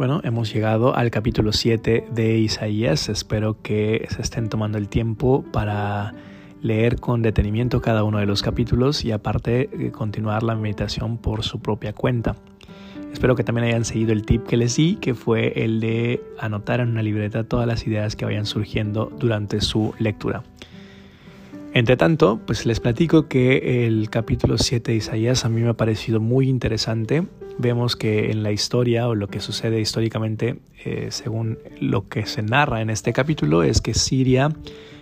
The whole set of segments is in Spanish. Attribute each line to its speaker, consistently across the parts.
Speaker 1: Bueno, hemos llegado al capítulo 7 de Isaías. Espero que se estén tomando el tiempo para leer con detenimiento cada uno de los capítulos y aparte eh, continuar la meditación por su propia cuenta. Espero que también hayan seguido el tip que les di, que fue el de anotar en una libreta todas las ideas que vayan surgiendo durante su lectura. Entre tanto, pues les platico que el capítulo 7 de Isaías a mí me ha parecido muy interesante. Vemos que en la historia o lo que sucede históricamente, eh, según lo que se narra en este capítulo, es que Siria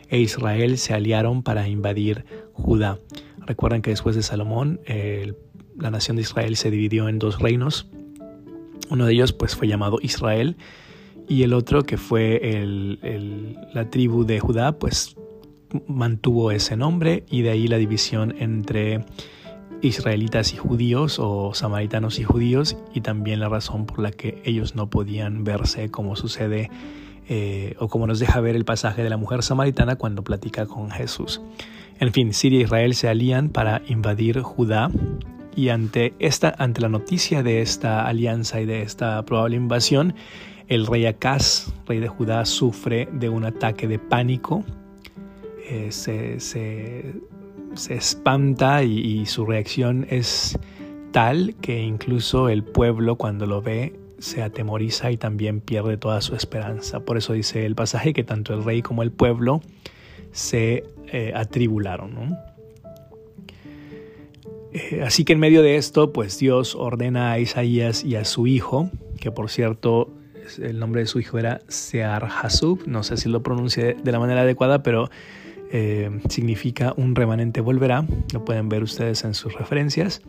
Speaker 1: e Israel se aliaron para invadir Judá. Recuerden que después de Salomón, la nación de Israel se dividió en dos reinos. Uno de ellos pues fue llamado Israel y el otro que fue la tribu de Judá pues mantuvo ese nombre y de ahí la división entre israelitas y judíos o samaritanos y judíos y también la razón por la que ellos no podían verse como sucede eh, o como nos deja ver el pasaje de la mujer samaritana cuando platica con Jesús. En fin, Siria e Israel se alían para invadir Judá y ante, esta, ante la noticia de esta alianza y de esta probable invasión, el rey Acaz, rey de Judá, sufre de un ataque de pánico eh, se, espanta y, su reacción es tal que incluso el pueblo cuando lo ve se atemoriza y también pierde toda su esperanza. Por eso dice el pasaje que tanto el rey como el pueblo se eh, atribularon. Eh, así que en medio de esto, pues Dios ordena a Isaías y a su hijo, que por cierto el nombre de su hijo era Sear no sé si lo pronuncie de la manera adecuada, pero eh, significa un remanente volverá, lo pueden ver ustedes en sus referencias.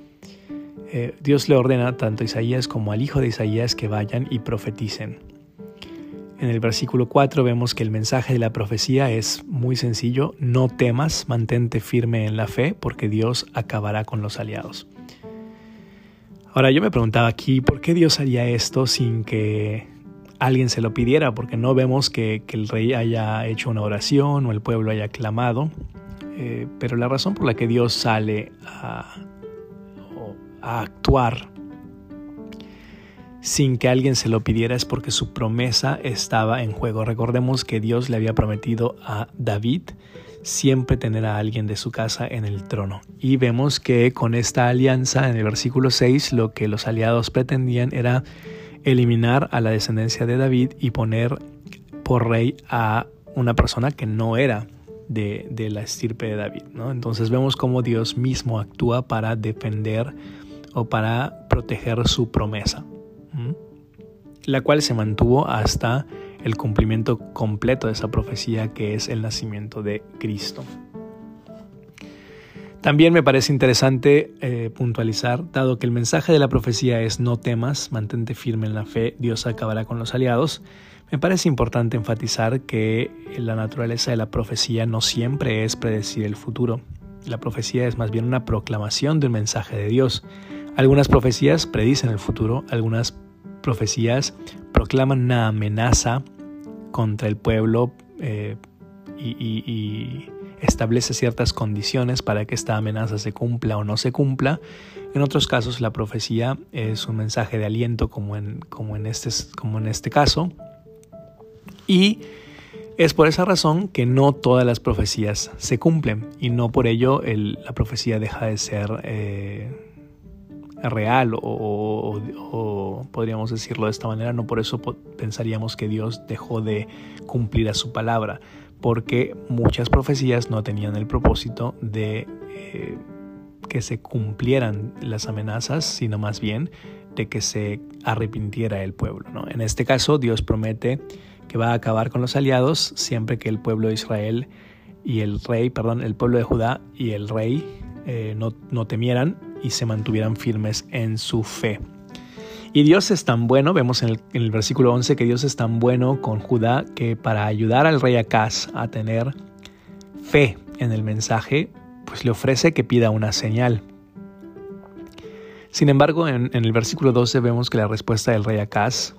Speaker 1: Eh, Dios le ordena tanto a Isaías como al hijo de Isaías que vayan y profeticen. En el versículo 4 vemos que el mensaje de la profecía es muy sencillo, no temas, mantente firme en la fe, porque Dios acabará con los aliados. Ahora yo me preguntaba aquí, ¿por qué Dios haría esto sin que alguien se lo pidiera, porque no vemos que, el rey haya hecho una oración o el pueblo haya clamado. Eh, pero la razón por la que Dios sale a, a actuar sin que alguien se lo pidiera es porque su promesa estaba en juego. Recordemos que Dios le había prometido a David siempre tener a alguien de su casa en el trono. Y vemos que con esta alianza en el versículo 6 lo que los aliados pretendían era eliminar a la descendencia de David y poner por rey a una persona que no era de, la estirpe de David. ¿no? Entonces vemos cómo Dios mismo actúa para defender o para proteger su promesa, la cual se mantuvo hasta el cumplimiento completo de esa profecía que es el nacimiento de Cristo. También me parece interesante eh, puntualizar, dado que el mensaje de la profecía es no temas, mantente firme en la fe, Dios acabará con los aliados, me parece importante enfatizar que la naturaleza de la profecía no siempre es predecir el futuro. La profecía es más bien una proclamación de un mensaje de Dios. Algunas profecías predicen el futuro, algunas profecías proclaman una amenaza contra el pueblo eh, y establece ciertas condiciones para que esta amenaza se cumpla o no se cumpla. En otros casos la profecía es un mensaje de aliento como en, como en, este, como en este caso. Y es por esa razón que no todas las profecías se cumplen y no por ello la profecía deja de ser eh, real o, o, podríamos decirlo de esta manera, no por eso pensaríamos que Dios dejó de cumplir a su palabra porque muchas profecías no tenían el propósito de eh, que se cumplieran las amenazas, sino más bien de que se arrepintiera el pueblo. ¿no? En este caso, Dios promete que va a acabar con los aliados siempre que el pueblo de Israel y el rey, perdón, el pueblo de Judá y el rey eh, no, no temieran y se mantuvieran firmes en su fe. Y Dios es tan bueno, vemos en el, versículo 11 que Dios es tan bueno con Judá que para ayudar al rey Acaz a tener fe en el mensaje, pues le ofrece que pida una señal. Sin embargo, en, el versículo 12 vemos que la respuesta del rey Acaz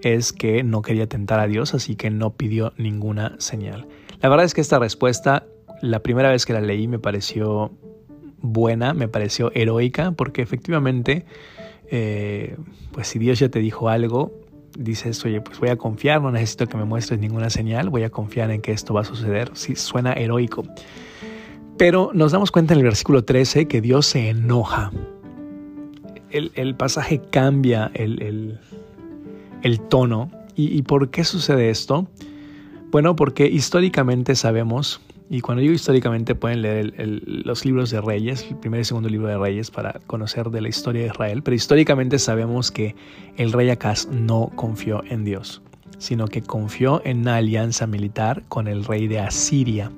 Speaker 1: es que no quería tentar a Dios, así que no pidió ninguna señal. La verdad es que esta respuesta, la primera vez que la leí me pareció buena, me pareció heroica, porque efectivamente eh, pues si Dios ya te dijo algo, dices, oye, pues voy a confiar, no necesito que me muestres ninguna señal, voy a confiar en que esto va a suceder. Sí, suena heroico. Pero nos damos cuenta en el versículo 13 que Dios se enoja. El, pasaje cambia el, tono. ¿Y por qué sucede esto? Bueno, porque históricamente sabemos y cuando digo históricamente pueden leer los libros de Reyes, el primer y segundo libro de Reyes para conocer de la historia de Israel, pero históricamente sabemos que el rey Acaz no confió en Dios, sino que confió en una alianza militar con el rey de Asiria.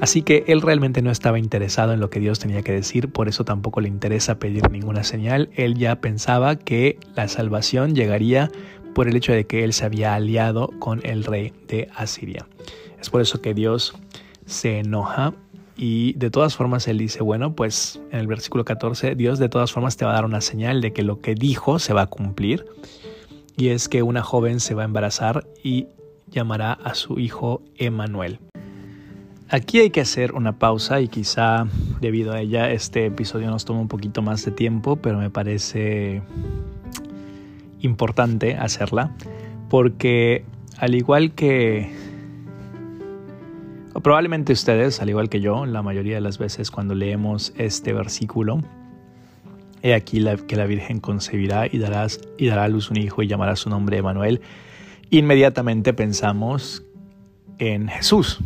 Speaker 1: Así que él realmente no estaba interesado en lo que Dios tenía que decir, por eso tampoco le interesa pedir ninguna señal. Él ya pensaba que la salvación llegaría por el hecho de que él se había aliado con el rey de Asiria. Es por eso que Dios se enoja y de todas formas él dice, bueno, pues en el versículo 14, Dios de todas formas te va a dar una señal de que lo que dijo se va a cumplir. Y es que una joven se va a embarazar y llamará a su hijo Emanuel. Aquí hay que hacer una pausa y quizá debido a ella este episodio nos toma un poquito más de tiempo, pero me parece importante hacerla porque al igual que probablemente ustedes, al igual que yo, la mayoría de las veces cuando leemos este versículo, he aquí que la Virgen concebirá y, darás, y dará a luz un hijo y llamará su nombre Emanuel, inmediatamente pensamos en Jesús,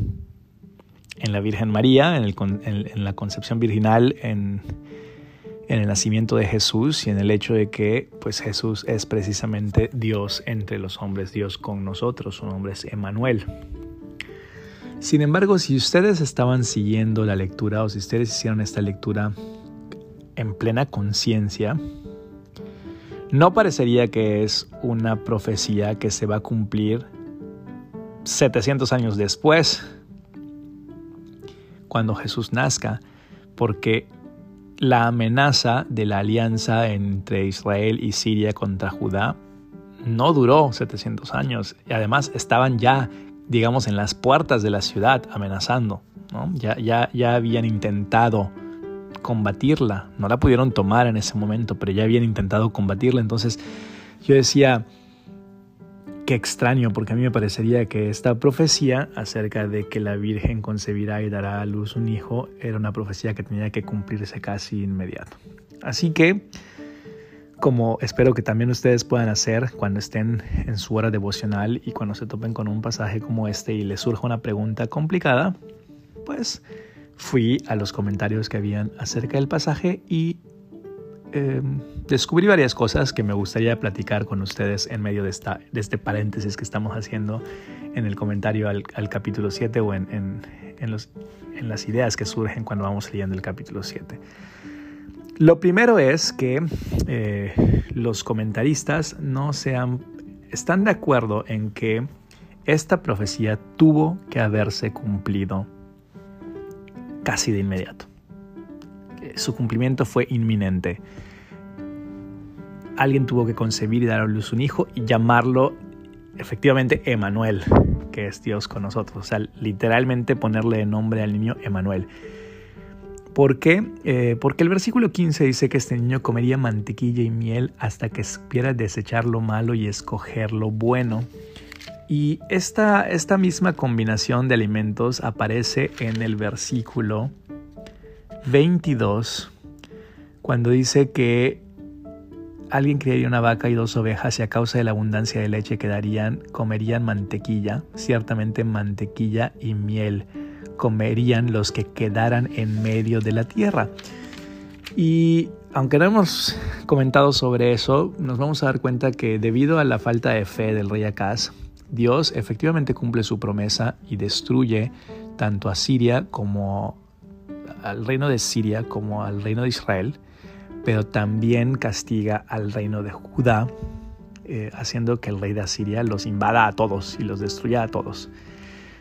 Speaker 1: en la Virgen María, en, la concepción virginal, en, en, el nacimiento de Jesús y en el hecho de que pues Jesús es precisamente Dios entre los hombres, Dios con nosotros, su nombre es Emanuel. Sin embargo, si ustedes estaban siguiendo la lectura o si ustedes hicieron esta lectura en plena conciencia, no parecería que es una profecía que se va a cumplir 700 años después, cuando Jesús nazca, porque la amenaza de la alianza entre Israel y Siria contra Judá no duró 700 años y además estaban ya digamos, en las puertas de la ciudad amenazando. Ya, ya, ya habían intentado combatirla, no la pudieron tomar en ese momento, pero ya habían intentado combatirla. Entonces yo decía, qué extraño, porque a mí me parecería que esta profecía acerca de que la Virgen concebirá y dará a luz un hijo era una profecía que tenía que cumplirse casi inmediato. Así que como espero que también ustedes puedan hacer cuando estén en su hora devocional y cuando se topen con un pasaje como este y les surja una pregunta complicada, pues fui a los comentarios que habían acerca del pasaje y em, descubrí varias cosas que me gustaría platicar con ustedes en medio de, esta, de este paréntesis que estamos haciendo en el comentario al, capítulo 7 o en, en, los, en las ideas que surgen cuando vamos leyendo el capítulo 7. Lo primero es que eh, los comentaristas no sean, están de acuerdo en que esta profecía tuvo que haberse cumplido casi de inmediato. Su cumplimiento fue inminente. Alguien tuvo que concebir y dar a luz un hijo y llamarlo efectivamente Emanuel, que es Dios con nosotros. O sea, literalmente ponerle nombre al niño Emanuel. ¿Por qué? Eh, porque el versículo 15 dice que este niño comería mantequilla y miel hasta que supiera desechar lo malo y escoger lo bueno. Y esta, esta misma combinación de alimentos aparece en el versículo 22, cuando dice que alguien criaría una vaca y dos ovejas y a causa de la abundancia de leche que darían, comerían mantequilla, ciertamente mantequilla y miel comerían los que quedaran en medio de la tierra. Y aunque no hemos comentado sobre eso, nos vamos a dar cuenta que debido a la falta de fe del rey Acaz, Dios efectivamente cumple su promesa y destruye tanto a Siria como al reino de Siria como al reino de Israel, pero también castiga al reino de Judá, eh, haciendo que el rey de Asiria los invada a todos y los destruya a todos.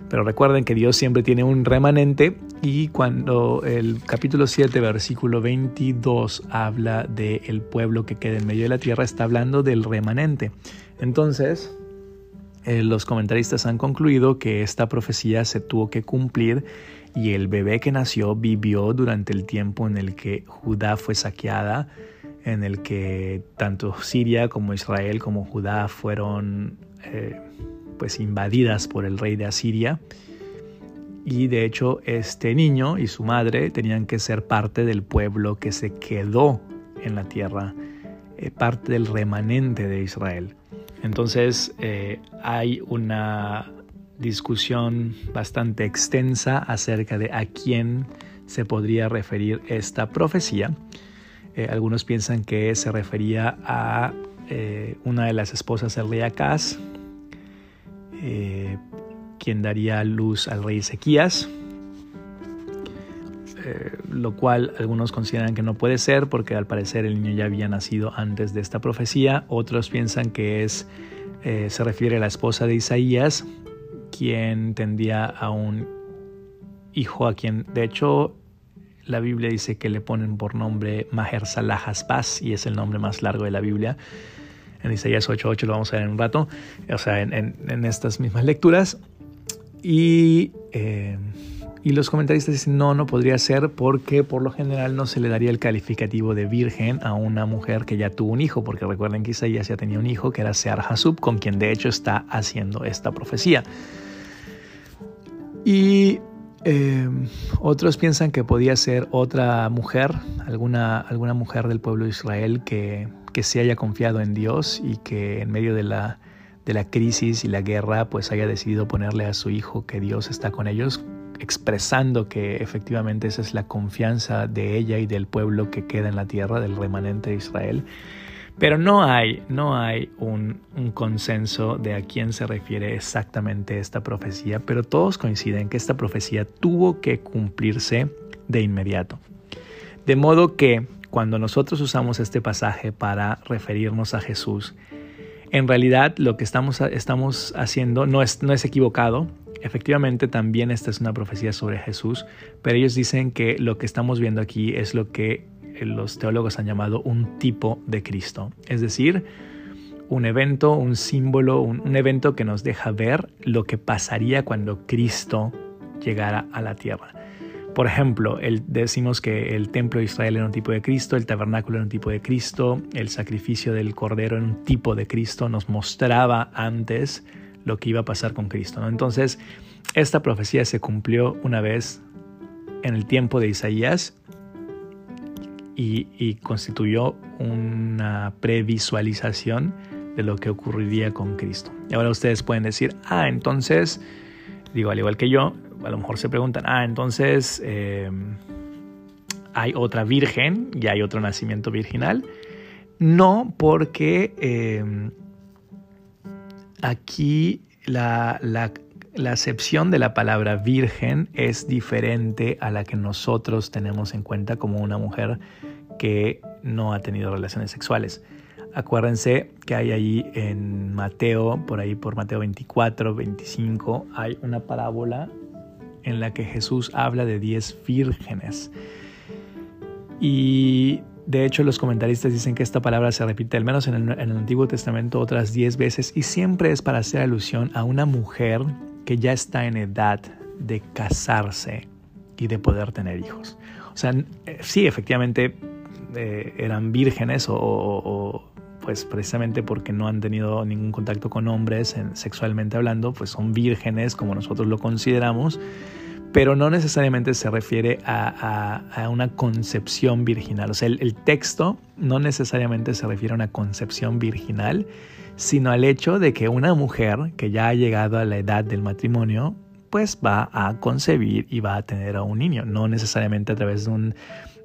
Speaker 1: Pero recuerden que Dios siempre tiene un remanente y cuando el capítulo 7, versículo 22 habla del el pueblo que queda en medio de la tierra, está hablando del remanente. Entonces, eh, los comentaristas han concluido que esta profecía se tuvo que cumplir y el bebé que nació vivió durante el tiempo en el que Judá fue saqueada, en el que tanto Siria como Israel como Judá fueron eh, pues invadidas por el rey de Asiria y de hecho este niño y su madre tenían que ser parte del pueblo que se quedó en la tierra, eh, parte del remanente de Israel. Entonces eh, hay una discusión bastante extensa acerca de a quién se podría referir esta profecía. Eh, algunos piensan que se refería a una de las esposas del rey Acaz, quien daría luz al rey Ezequías, eh, lo cual algunos consideran que no puede ser porque al parecer el niño ya había nacido antes de esta profecía, otros piensan que es, eh, se refiere a la esposa de Isaías, quien tendría a un hijo a quien de hecho la Biblia dice que le ponen por nombre Maher Salah y es el nombre más largo de la Biblia. En Isaías 8.8 lo vamos a ver en un rato, o sea, en, estas mismas lecturas. Eh, y, los comentaristas dicen, no, no podría ser porque por lo general no se le daría el calificativo de virgen a una mujer que ya tuvo un hijo, porque recuerden que Isaías ya tenía un hijo que era Sear Hasub, con quien de hecho está haciendo esta profecía. Y eh, otros piensan que podía ser otra mujer, alguna, alguna mujer del pueblo de Israel que, que se haya confiado en Dios y que en medio de la de la crisis y la guerra, pues haya decidido ponerle a su hijo que Dios está con ellos, expresando que efectivamente esa es la confianza de ella y del pueblo que queda en la tierra, del remanente de Israel. Pero no hay, no hay un, un, consenso de a quién se refiere exactamente esta profecía, pero todos coinciden que esta profecía tuvo que cumplirse de inmediato. De modo que cuando nosotros usamos este pasaje para referirnos a Jesús, en realidad lo que estamos, estamos haciendo no es, no es equivocado. Efectivamente, también esta es una profecía sobre Jesús, pero ellos dicen que lo que estamos viendo aquí es lo que los teólogos han llamado un tipo de Cristo. Es decir, un evento, un símbolo, un, un evento que nos deja ver lo que pasaría cuando Cristo llegara a la tierra. Por ejemplo, decimos que el templo de Israel era un tipo de Cristo, el tabernáculo era un tipo de Cristo, el sacrificio del cordero era un tipo de Cristo, nos mostraba antes lo que iba a pasar con Cristo. Entonces, esta profecía se cumplió una vez en el tiempo de Isaías y, y constituyó una previsualización de lo que ocurriría con Cristo. Y ahora ustedes pueden decir, ah, entonces, digo, al igual que yo, a lo mejor se preguntan, ah, entonces em, hay otra virgen y hay otro nacimiento virginal. No, porque em, aquí la, la, la acepción de la palabra virgen es diferente a la que nosotros tenemos en cuenta como una mujer que no ha tenido relaciones sexuales. Acuérdense que hay ahí en Mateo, por ahí por Mateo 24, 25, hay una parábola en la que Jesús habla de diez vírgenes. Y de hecho los comentaristas dicen que esta palabra se repite al menos en el, Antiguo Testamento otras diez veces y siempre es para hacer alusión a una mujer que ya está en edad de casarse y de poder tener hijos. O sea, eh, sí, efectivamente eh, eran vírgenes o, pues precisamente porque no han tenido ningún contacto con hombres sexualmente hablando, pues son vírgenes como nosotros lo consideramos, pero no necesariamente se refiere a, una concepción virginal. O sea, el, texto no necesariamente se refiere a una concepción virginal, sino al hecho de que una mujer que ya ha llegado a la edad del matrimonio, pues va a concebir y va a tener a un niño, no necesariamente a través de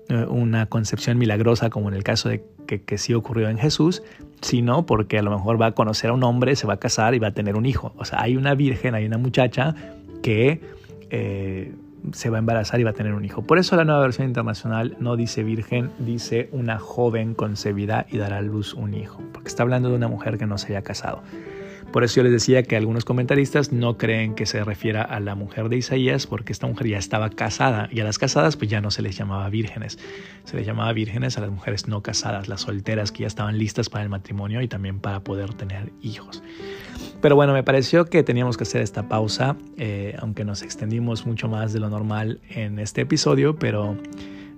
Speaker 1: eh, una concepción milagrosa como en el caso de que, que, sí ocurrió en Jesús, sino porque a lo mejor va a conocer a un hombre, se va a casar y va a tener un hijo. O sea, hay una virgen, hay una muchacha que eh, se va a embarazar y va a tener un hijo. Por eso la nueva versión internacional no dice virgen, dice una joven concebida y dará a luz un hijo, porque está hablando de una mujer que no se haya casado. Por eso yo les decía que algunos comentaristas no creen que se refiera a la mujer de Isaías porque esta mujer ya estaba casada y a las casadas pues ya no se les llamaba vírgenes, se les llamaba vírgenes a las mujeres no casadas, las solteras que ya estaban listas para el matrimonio y también para poder tener hijos. Pero bueno, me pareció que teníamos que hacer esta pausa, eh, aunque nos extendimos mucho más de lo normal en este episodio, pero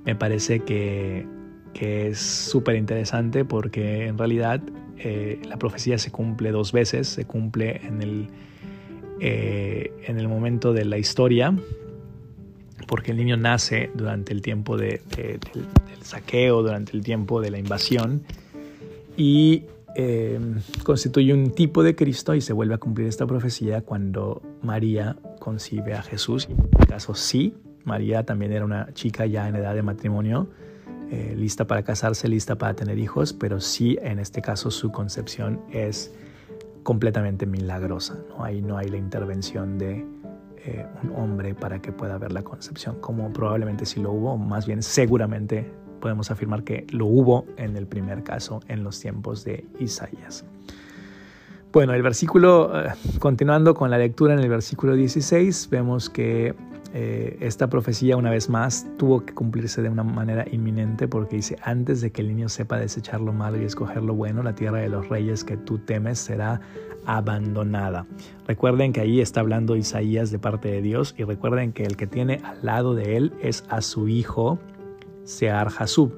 Speaker 1: me parece que, que es súper interesante porque en realidad eh, la profecía se cumple dos veces, se cumple en el, eh, en el momento de la historia, porque el niño nace durante el tiempo de, del, saqueo, durante el tiempo de la invasión, y eh, constituye un tipo de Cristo y se vuelve a cumplir esta profecía cuando María concibe a Jesús. En este caso sí, María también era una chica ya en edad de matrimonio, eh, lista para casarse, lista para tener hijos, pero sí en este caso su concepción es completamente milagrosa. ¿no? Ahí no hay la intervención de eh, un hombre para que pueda ver la concepción, como probablemente sí lo hubo, más bien seguramente podemos afirmar que lo hubo en el primer caso en los tiempos de Isaías. Bueno, el versículo, eh, continuando con la lectura en el versículo 16, vemos que eh, esta profecía una vez más tuvo que cumplirse de una manera inminente porque dice, antes de que el niño sepa desechar lo malo y escoger lo bueno, la tierra de los reyes que tú temes será abandonada. Recuerden que ahí está hablando Isaías de parte de Dios y recuerden que el que tiene al lado de él es a su hijo, Sear Hasub.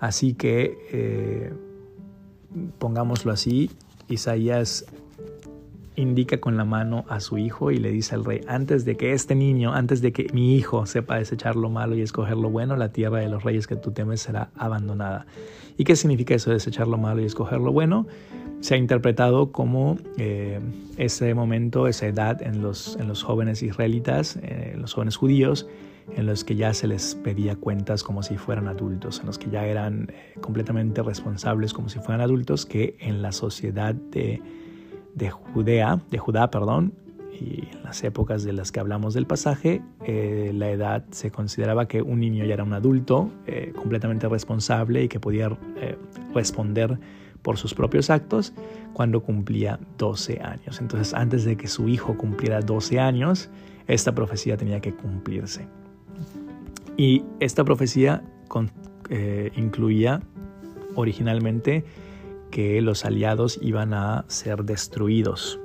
Speaker 1: Así que, eh, pongámoslo así, Isaías indica con la mano a su hijo y le dice al rey, antes de que este niño, antes de que mi hijo sepa desechar lo malo y escoger lo bueno, la tierra de los reyes que tú temes será abandonada. ¿Y qué significa eso, desechar lo malo y escoger lo bueno? Se ha interpretado como eh, ese momento, esa edad en los, en los jóvenes israelitas, eh, en los jóvenes judíos, en los que ya se les pedía cuentas como si fueran adultos, en los que ya eran eh, completamente responsables como si fueran adultos, que en la sociedad de de Judea, de Judá, perdón, y en las épocas de las que hablamos del pasaje, eh, la edad se consideraba que un niño ya era un adulto eh, completamente responsable y que podía eh, responder por sus propios actos cuando cumplía 12 años. Entonces, antes de que su hijo cumpliera 12 años, esta profecía tenía que cumplirse. Y esta profecía incluía originalmente que los aliados iban a ser destruidos.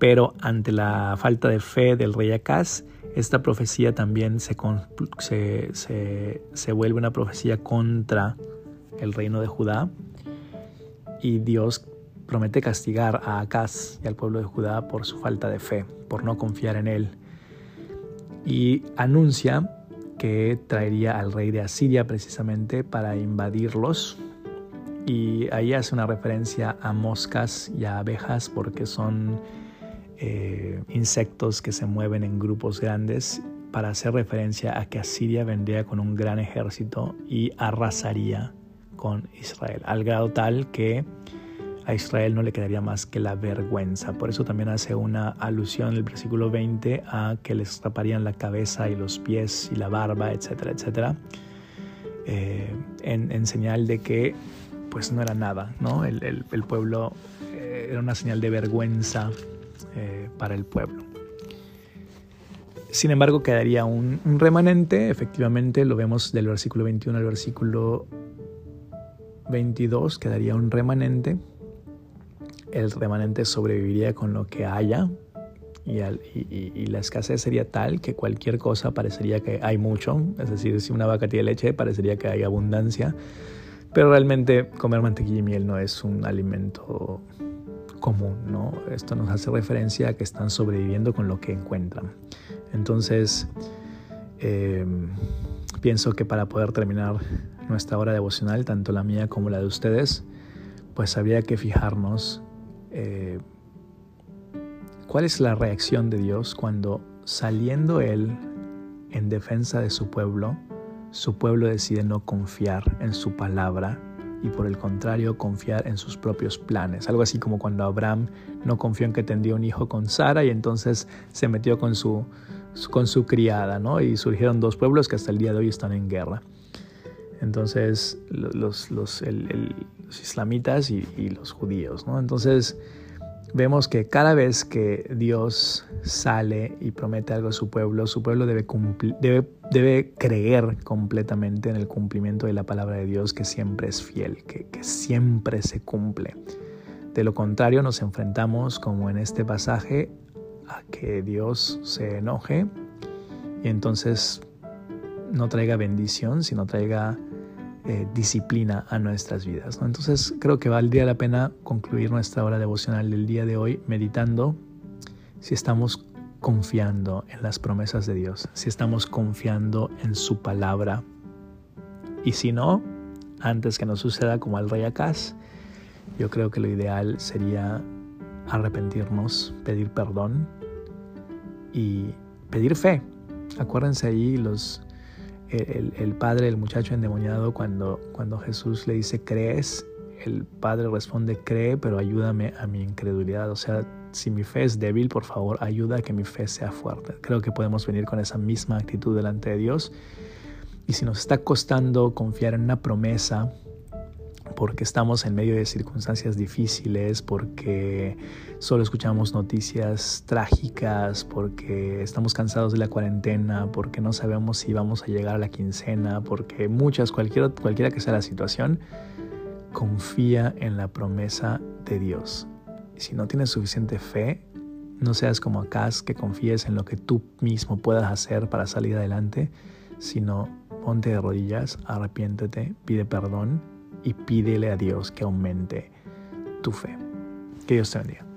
Speaker 1: Pero ante la falta de fe del rey Acaz, esta profecía también se, se, vuelve una profecía contra el reino de Judá y Dios promete castigar a Acaz y al pueblo de Judá por su falta de fe, por no confiar en él. Y anuncia que traería al rey de Asiria precisamente para invadirlos y ahí hace una referencia a moscas y a abejas porque son eh, insectos que se mueven en grupos grandes para hacer referencia a que Asiria vendría con un gran ejército y arrasaría con Israel, al grado tal que a Israel no le quedaría más que la vergüenza. Por eso también hace una alusión en el versículo 20 a que les taparían la cabeza y los pies y la barba, etcétera, etcétera, eh, en señal de que pues no era nada, ¿no? El, pueblo eh, era una señal de vergüenza eh, para el pueblo. Sin embargo, quedaría un, remanente, efectivamente, lo vemos del versículo 21 al versículo 22, quedaría un remanente. El remanente sobreviviría con lo que haya, y, y, la escasez sería tal que cualquier cosa parecería que hay mucho, es decir, si una vaca tiene leche parecería que hay abundancia, pero realmente comer mantequilla y miel no es un alimento común, ¿no? Esto nos hace referencia a que están sobreviviendo con lo que encuentran. Entonces, em, pienso que para poder terminar nuestra hora devocional, tanto la mía como la de ustedes, pues habría que fijarnos eh, cuál es la reacción de Dios cuando saliendo Él en defensa de su pueblo, su pueblo decide no confiar en su palabra y por el contrario confiar en sus propios planes. Algo así como cuando Abraham no confió en que tendría un hijo con Sara y entonces se metió con su, con su criada, ¿no? Y surgieron dos pueblos que hasta el día de hoy están en guerra. Entonces los, los, islamitas y, los judíos, ¿no? Entonces vemos que cada vez que Dios sale y promete algo a su pueblo, su pueblo debe, debe, debe creer completamente en el cumplimiento de la palabra de Dios que siempre es fiel, que, que siempre se cumple. De lo contrario, nos enfrentamos, como en este pasaje, a que Dios se enoje y entonces no traiga bendición, sino traiga eh, disciplina a nuestras vidas. Entonces creo que valdría la pena concluir nuestra hora devocional del día de hoy meditando si estamos confiando en las promesas de Dios, si estamos confiando en su palabra. Y si no, antes que nos suceda como al rey Acaz, yo creo que lo ideal sería arrepentirnos, pedir perdón y pedir fe. Acuérdense ahí los el, padre del muchacho endemoniado cuando, cuando Jesús le dice, ¿crees? El padre responde, cree, pero ayúdame a mi incredulidad. O sea, si mi fe es débil, por favor, ayuda a que mi fe sea fuerte. Creo que podemos venir con esa misma actitud delante de Dios. Y si nos está costando confiar en una promesa, porque estamos en medio de circunstancias difíciles, porque solo escuchamos noticias trágicas, porque estamos cansados de la cuarentena, porque no sabemos si vamos a llegar a la quincena, porque muchas, cualquiera, cualquiera que sea la situación, confía en la promesa de Dios. Si no tienes suficiente fe, no seas como acá, que confíes en lo que tú mismo puedas hacer para salir adelante, sino ponte de rodillas, arrepiéntete, pide perdón y pídele a Dios que aumente tu fe. Que Dios te bendiga.